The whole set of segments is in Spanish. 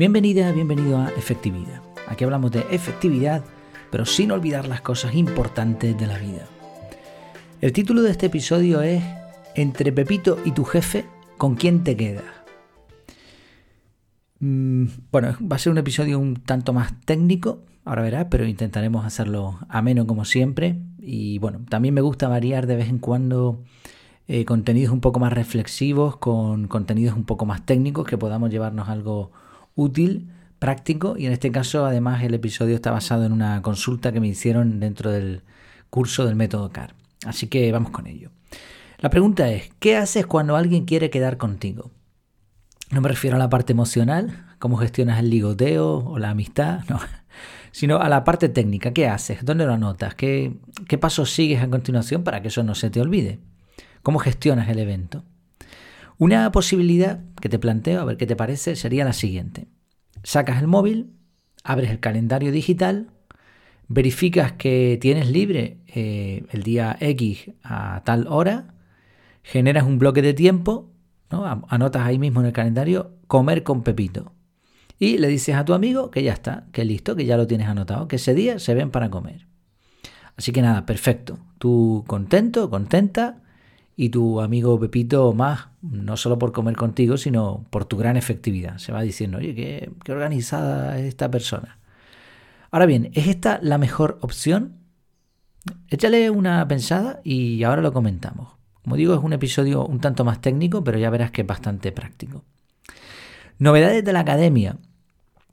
Bienvenida, bienvenido a Efectividad. Aquí hablamos de efectividad, pero sin olvidar las cosas importantes de la vida. El título de este episodio es Entre Pepito y tu jefe, ¿con quién te quedas? Mm, bueno, va a ser un episodio un tanto más técnico, ahora verás, pero intentaremos hacerlo ameno como siempre. Y bueno, también me gusta variar de vez en cuando eh, contenidos un poco más reflexivos con contenidos un poco más técnicos que podamos llevarnos algo útil, práctico y en este caso además el episodio está basado en una consulta que me hicieron dentro del curso del método CAR. Así que vamos con ello. La pregunta es, ¿qué haces cuando alguien quiere quedar contigo? No me refiero a la parte emocional, cómo gestionas el ligoteo o la amistad, no, sino a la parte técnica. ¿Qué haces? ¿Dónde lo anotas? ¿Qué, ¿Qué pasos sigues a continuación para que eso no se te olvide? ¿Cómo gestionas el evento? Una posibilidad que te planteo, a ver qué te parece, sería la siguiente. Sacas el móvil, abres el calendario digital, verificas que tienes libre eh, el día X a tal hora, generas un bloque de tiempo, ¿no? anotas ahí mismo en el calendario, comer con Pepito. Y le dices a tu amigo que ya está, que listo, que ya lo tienes anotado, que ese día se ven para comer. Así que nada, perfecto. Tú contento, contenta y tu amigo Pepito más, no solo por comer contigo, sino por tu gran efectividad. Se va diciendo, oye, qué, organizada es esta persona. Ahora bien, ¿es esta la mejor opción? Échale una pensada y ahora lo comentamos. Como digo, es un episodio un tanto más técnico, pero ya verás que es bastante práctico. Novedades de la academia.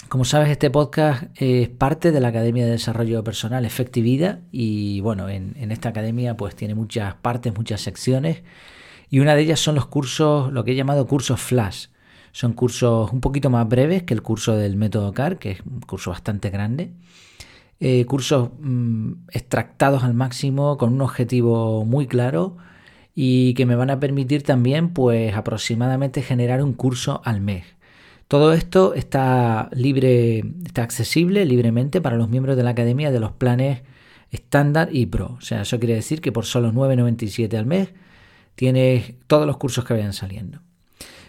Como sabes, este podcast es parte de la Academia de Desarrollo Personal Efectividad y bueno, en, esta academia pues tiene muchas partes, muchas secciones y una de ellas son los cursos, lo que he llamado cursos flash. Son cursos un poquito más breves que el curso del método CAR, que es un curso bastante grande. Eh, cursos mm, extractados al máximo con un objetivo muy claro y que me van a permitir también pues aproximadamente generar un curso al mes. Todo esto está libre, está accesible libremente para los miembros de la academia de los planes estándar y pro. O sea, eso quiere decir que por solo 9.97 al mes tienes todos los cursos que vayan saliendo.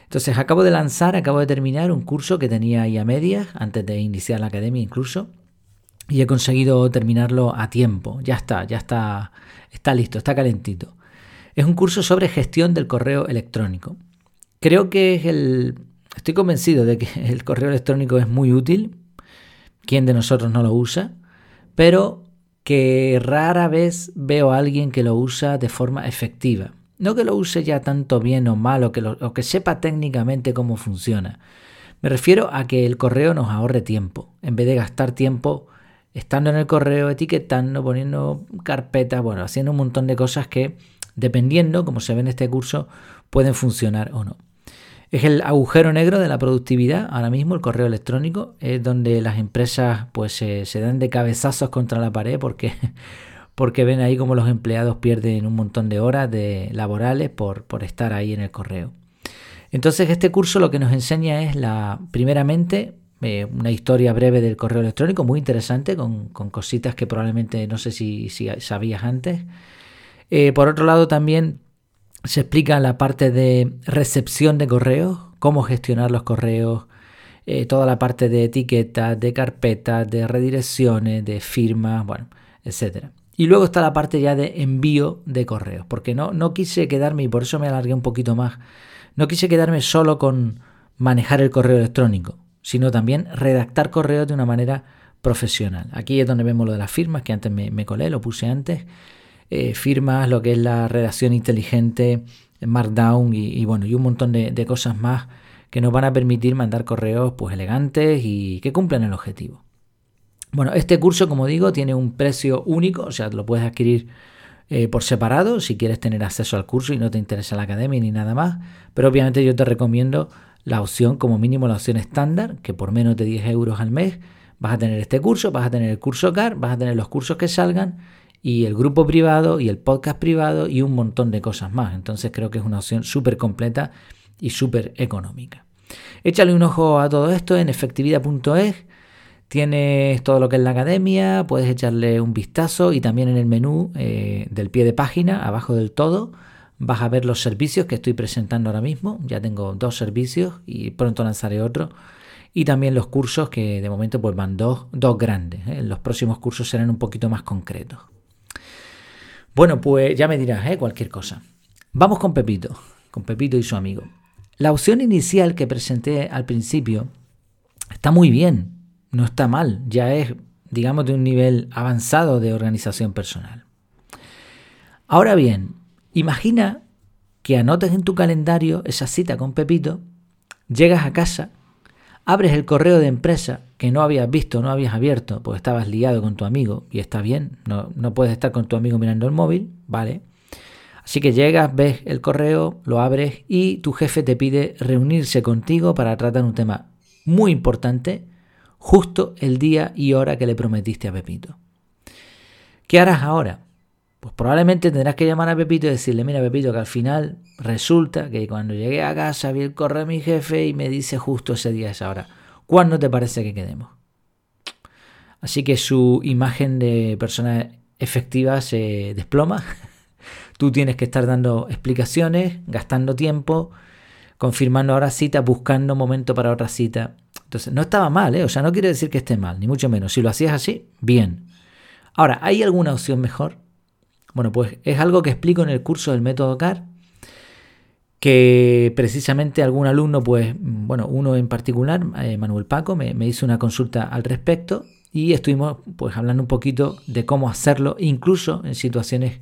Entonces, acabo de lanzar, acabo de terminar un curso que tenía ahí a medias, antes de iniciar la academia incluso, y he conseguido terminarlo a tiempo. Ya está, ya está, está listo, está calentito. Es un curso sobre gestión del correo electrónico. Creo que es el, Estoy convencido de que el correo electrónico es muy útil. ¿Quién de nosotros no lo usa? Pero que rara vez veo a alguien que lo usa de forma efectiva. No que lo use ya tanto bien o mal o que, o que sepa técnicamente cómo funciona. Me refiero a que el correo nos ahorre tiempo. En vez de gastar tiempo estando en el correo, etiquetando, poniendo carpetas, bueno, haciendo un montón de cosas que, dependiendo, como se ve en este curso, pueden funcionar o no. Es el agujero negro de la productividad ahora mismo, el correo electrónico, es donde las empresas pues se, dan de cabezazos contra la pared porque, porque ven ahí como los empleados pierden un montón de horas de laborales por, por estar ahí en el correo. Entonces este curso lo que nos enseña es la, primeramente, eh, una historia breve del correo electrónico, muy interesante, con, cositas que probablemente no sé si, sabías antes. Eh, por otro lado también se explica la parte de recepción de correos, cómo gestionar los correos, eh, toda la parte de etiquetas, de carpetas, de redirecciones, de firmas, bueno, etc. Y luego está la parte ya de envío de correos, porque no, no quise quedarme, y por eso me alargué un poquito más, no quise quedarme solo con manejar el correo electrónico, sino también redactar correos de una manera profesional. Aquí es donde vemos lo de las firmas, que antes me, me colé, lo puse antes. Eh, firmas, lo que es la redacción inteligente, Markdown y, bueno, y un montón de, cosas más que nos van a permitir mandar correos pues elegantes y que cumplan el objetivo. Bueno, este curso, como digo, tiene un precio único, o sea, lo puedes adquirir eh, por separado si quieres tener acceso al curso y no te interesa la academia ni nada más, pero obviamente yo te recomiendo la opción, como mínimo la opción estándar, que por menos de 10 euros al mes vas a tener este curso, vas a tener el curso CAR, vas a tener los cursos que salgan y el grupo privado y el podcast privado y un montón de cosas más. Entonces creo que es una opción súper completa y súper económica. Échale un ojo a todo esto en efectividad.es. Tienes todo lo que es la academia, puedes echarle un vistazo y también en el menú eh, del pie de página, abajo del todo, vas a ver los servicios que estoy presentando ahora mismo. Ya tengo dos servicios y pronto lanzaré otro. y también los cursos que de momento pues van dos, dos grandes. ¿eh? Los próximos cursos serán un poquito más concretos. Bueno, pues ya me dirás, ¿eh? cualquier cosa. Vamos con Pepito, con Pepito y su amigo. La opción inicial que presenté al principio está muy bien, no está mal, ya es, digamos, de un nivel avanzado de organización personal. Ahora bien, imagina que anotes en tu calendario esa cita con Pepito, llegas a casa, abres el correo de empresa que no habías visto, no habías abierto, porque estabas liado con tu amigo, y está bien, no, no puedes estar con tu amigo mirando el móvil, ¿vale? Así que llegas, ves el correo, lo abres y tu jefe te pide reunirse contigo para tratar un tema muy importante justo el día y hora que le prometiste a Pepito. ¿Qué harás ahora? Pues probablemente tendrás que llamar a Pepito y decirle, mira Pepito, que al final resulta que cuando llegué a casa vi el correo de mi jefe y me dice justo ese día, esa hora, ¿cuándo te parece que quedemos? Así que su imagen de persona efectiva se desploma. Tú tienes que estar dando explicaciones, gastando tiempo, confirmando ahora cita, buscando momento para otra cita. Entonces, no estaba mal, ¿eh? O sea, no quiere decir que esté mal, ni mucho menos. Si lo hacías así, bien. Ahora, ¿hay alguna opción mejor? Bueno, pues es algo que explico en el curso del método CAR, que precisamente algún alumno, pues, bueno, uno en particular, eh, Manuel Paco, me, hizo una consulta al respecto y estuvimos pues hablando un poquito de cómo hacerlo, incluso en situaciones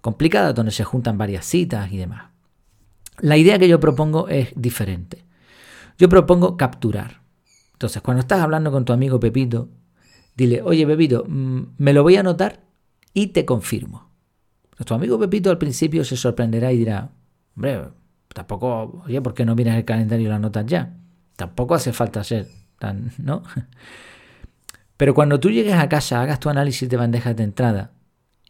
complicadas donde se juntan varias citas y demás. La idea que yo propongo es diferente. Yo propongo capturar. Entonces, cuando estás hablando con tu amigo Pepito, dile, oye Pepito, mm, me lo voy a anotar y te confirmo. Nuestro amigo Pepito al principio se sorprenderá y dirá, hombre, tampoco, oye, ¿por qué no miras el calendario y lo anotas ya? Tampoco hace falta ser tan, ¿no? Pero cuando tú llegues a casa, hagas tu análisis de bandejas de entrada,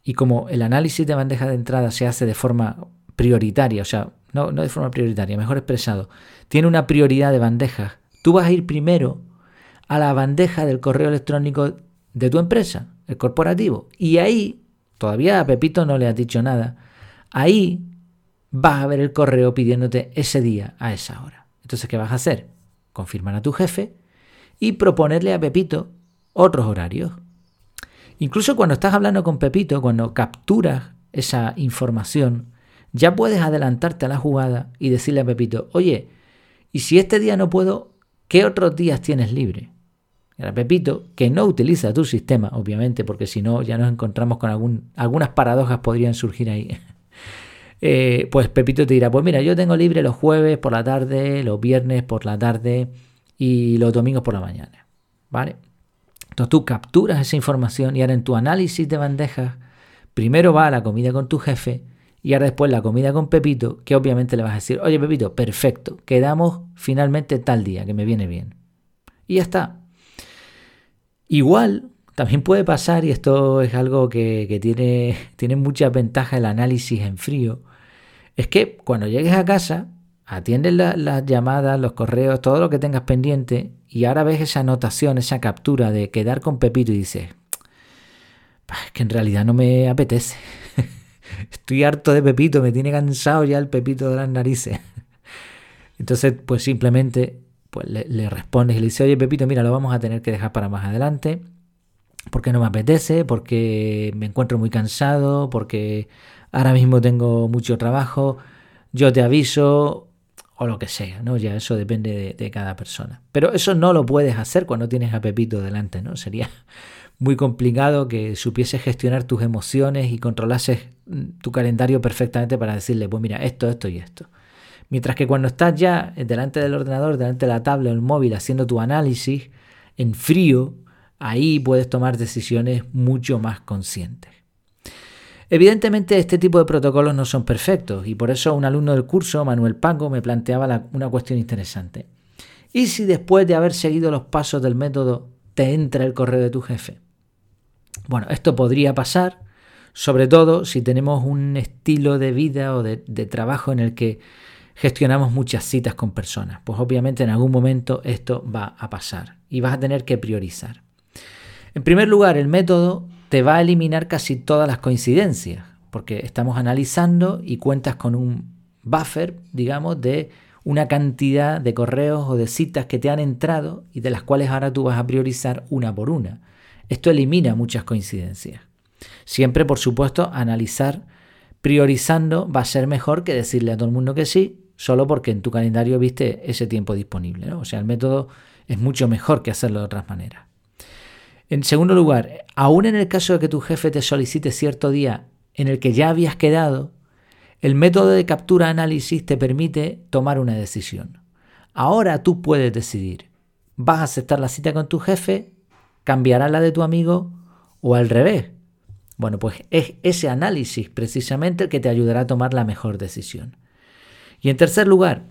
y como el análisis de bandejas de entrada se hace de forma prioritaria, o sea, no, no de forma prioritaria, mejor expresado, tiene una prioridad de bandejas, tú vas a ir primero a la bandeja del correo electrónico de tu empresa, el corporativo, y ahí todavía a Pepito no le has dicho nada, ahí vas a ver el correo pidiéndote ese día a esa hora. Entonces, ¿qué vas a hacer? Confirmar a tu jefe y proponerle a Pepito otros horarios. Incluso cuando estás hablando con Pepito, cuando capturas esa información, ya puedes adelantarte a la jugada y decirle a Pepito, oye, y si este día no puedo, ¿qué otros días tienes libre? Era Pepito, que no utiliza tu sistema, obviamente, porque si no ya nos encontramos con algunas paradojas podrían surgir ahí. Eh, pues Pepito te dirá, pues mira, yo tengo libre los jueves por la tarde, los viernes por la tarde y los domingos por la mañana. ¿Vale? Entonces tú capturas esa información y ahora en tu análisis de bandejas, primero va a la comida con tu jefe y ahora después la comida con Pepito, que obviamente le vas a decir, oye Pepito, perfecto, quedamos finalmente tal día, que me viene bien. Y ya está, Igual, también puede pasar, y esto es algo que, tiene, tiene muchas ventajas el análisis en frío, es que cuando llegues a casa, atiendes las llamadas, los correos, todo lo que tengas pendiente, y ahora ves esa anotación, esa captura de quedar con Pepito y dices, es que en realidad no me apetece. Estoy harto de Pepito, me tiene cansado ya el Pepito de las narices. Entonces, pues simplemente pues le, respondes y le dices, oye Pepito, mira, lo vamos a tener que dejar para más adelante, porque no me apetece, porque me encuentro muy cansado, porque ahora mismo tengo mucho trabajo, yo te aviso, o lo que sea, ¿no? Ya eso depende de, de, cada persona. Pero eso no lo puedes hacer cuando tienes a Pepito delante, ¿no? Sería muy complicado que supieses gestionar tus emociones y controlases tu calendario perfectamente para decirle, pues mira, esto, esto y esto. Mientras que cuando estás ya delante del ordenador, delante de la tablet o el móvil haciendo tu análisis en frío, ahí puedes tomar decisiones mucho más conscientes. Evidentemente este tipo de protocolos no son perfectos y por eso un alumno del curso, Manuel Paco, me planteaba una cuestión interesante. ¿Y si después de haber seguido los pasos del método te entra el correo de tu jefe? Bueno, esto podría pasar, sobre todo si tenemos un estilo de vida o de trabajo en el que gestionamos muchas citas con personas. Pues obviamente en algún momento esto va a pasar y vas a tener que priorizar. En primer lugar, el método te va a eliminar casi todas las coincidencias, porque estamos analizando y cuentas con un buffer, digamos, de una cantidad de correos o de citas que te han entrado y de las cuales ahora tú vas a priorizar una por una. Esto elimina muchas coincidencias. Siempre, por supuesto, analizar priorizando va a ser mejor que decirle a todo el mundo que sí, solo porque en tu calendario viste ese tiempo disponible. O sea, el método es mucho mejor que hacerlo de otras maneras. En segundo lugar, aún en el caso de que tu jefe te solicite cierto día en el que ya habías quedado, el método de captura-análisis te permite tomar una decisión. Ahora tú puedes decidir, ¿vas a aceptar la cita con tu jefe? ¿Cambiará la de tu amigo? ¿O al revés? Bueno, pues es ese análisis precisamente el que te ayudará a tomar la mejor decisión. Y en tercer lugar,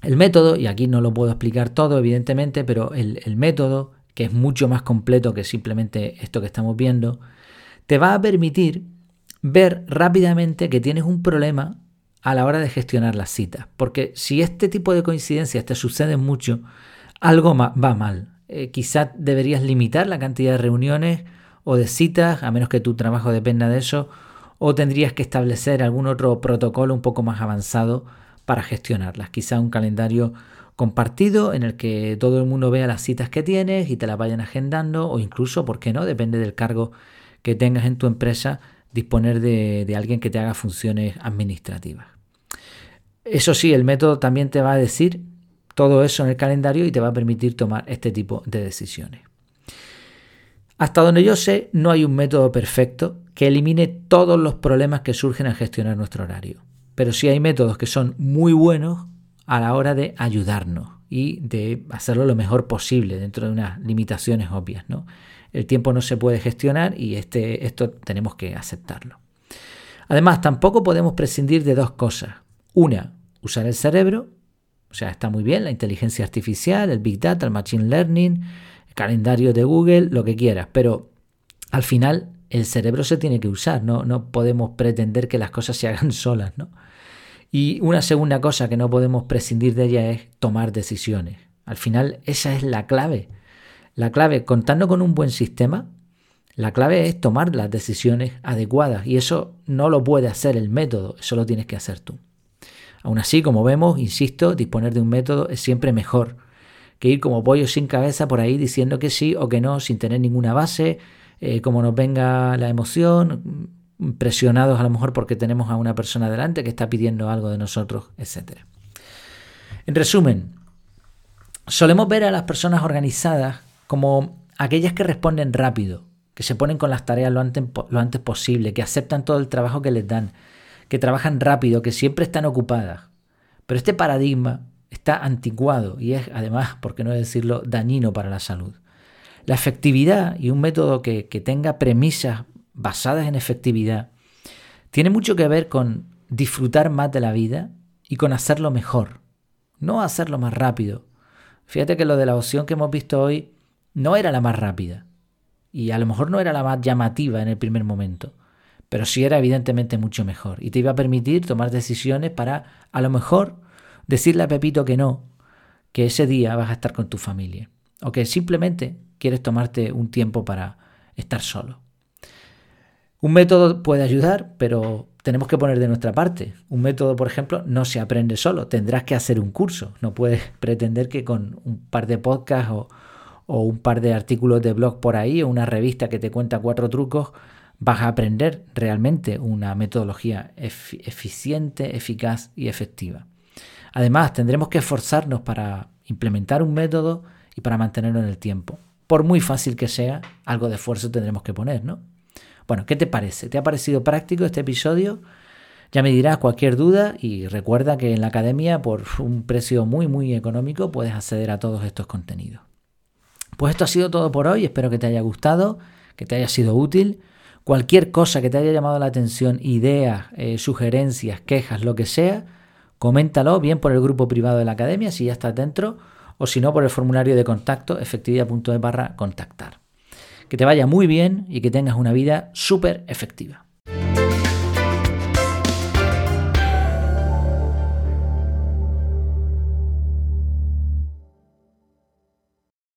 el método, y aquí no lo puedo explicar todo evidentemente, pero el, método, que es mucho más completo que simplemente esto que estamos viendo, te va a permitir ver rápidamente que tienes un problema a la hora de gestionar las citas. Porque si este tipo de coincidencias te suceden mucho, algo va mal. Eh, quizás deberías limitar la cantidad de reuniones o de citas, a menos que tu trabajo dependa de eso, o tendrías que establecer algún otro protocolo un poco más avanzado para gestionarlas. Quizá un calendario compartido en el que todo el mundo vea las citas que tienes y te las vayan agendando, o incluso, ¿por qué no? Depende del cargo que tengas en tu empresa, disponer de, alguien que te haga funciones administrativas. Eso sí, el método también te va a decir todo eso en el calendario y te va a permitir tomar este tipo de decisiones. Hasta donde yo sé, no hay un método perfecto que elimine todos los problemas que surgen al gestionar nuestro horario. Pero sí hay métodos que son muy buenos a la hora de ayudarnos y de hacerlo lo mejor posible dentro de unas limitaciones obvias. ¿no? el tiempo no se puede gestionar y este, esto tenemos que aceptarlo. Además, tampoco podemos prescindir de dos cosas. Una, usar el cerebro, o sea, está muy bien la inteligencia artificial, el big data, el machine learning, el calendario de Google, lo que quieras, pero al final el cerebro se tiene que usar, no, no podemos pretender que las cosas se hagan solas, ¿no? Y una segunda cosa que no podemos prescindir de ella es tomar decisiones. Al final esa es la clave. La clave, contando con un buen sistema, la clave es tomar las decisiones adecuadas y eso no lo puede hacer el método, eso lo tienes que hacer tú. Aún así, como vemos, insisto, disponer de un método es siempre mejor que ir como pollo sin cabeza por ahí diciendo que sí o que no sin tener ninguna base, eh, como nos venga la emoción, presionados a lo mejor porque tenemos a una persona delante que está pidiendo algo de nosotros, etc. En resumen, solemos ver a las personas organizadas como aquellas que responden rápido, que se ponen con las tareas lo antes, lo antes posible, que aceptan todo el trabajo que les dan, que trabajan rápido, que siempre están ocupadas. Pero este paradigma está anticuado y es además, por qué no decirlo, dañino para la salud. La efectividad y un método que, que tenga premisas basadas en efectividad tiene mucho que ver con disfrutar más de la vida y con hacerlo mejor, no hacerlo más rápido. Fíjate que lo de la opción que hemos visto hoy no era la más rápida y a lo mejor no era la más llamativa en el primer momento, pero sí era evidentemente mucho mejor y te iba a permitir tomar decisiones para a lo mejor decirle a Pepito que no, que ese día vas a estar con tu familia o que simplemente quieres tomarte un tiempo para estar solo. Un método puede ayudar, pero tenemos que poner de nuestra parte. Un método, por ejemplo, no se aprende solo, tendrás que hacer un curso. No puedes pretender que con un par de podcasts o, un par de artículos de blog por ahí o una revista que te cuenta cuatro trucos, vas a aprender realmente una metodología eficiente, eficaz y efectiva. Además, tendremos que esforzarnos para implementar un método y para mantenerlo en el tiempo. Por muy fácil que sea, algo de esfuerzo tendremos que poner, ¿no? Bueno, ¿qué te parece? ¿Te ha parecido práctico este episodio? Ya me dirás cualquier duda y recuerda que en la academia por un precio muy muy económico puedes acceder a todos estos contenidos. Pues esto ha sido todo por hoy, espero que te haya gustado, que te haya sido útil. Cualquier cosa que te haya llamado la atención, ideas, eh, sugerencias, quejas, lo que sea, coméntalo bien por el grupo privado de la academia si ya estás dentro o si no por el formulario de contacto efectividad.es barra contactar. Que te vaya muy bien y que tengas una vida súper efectiva.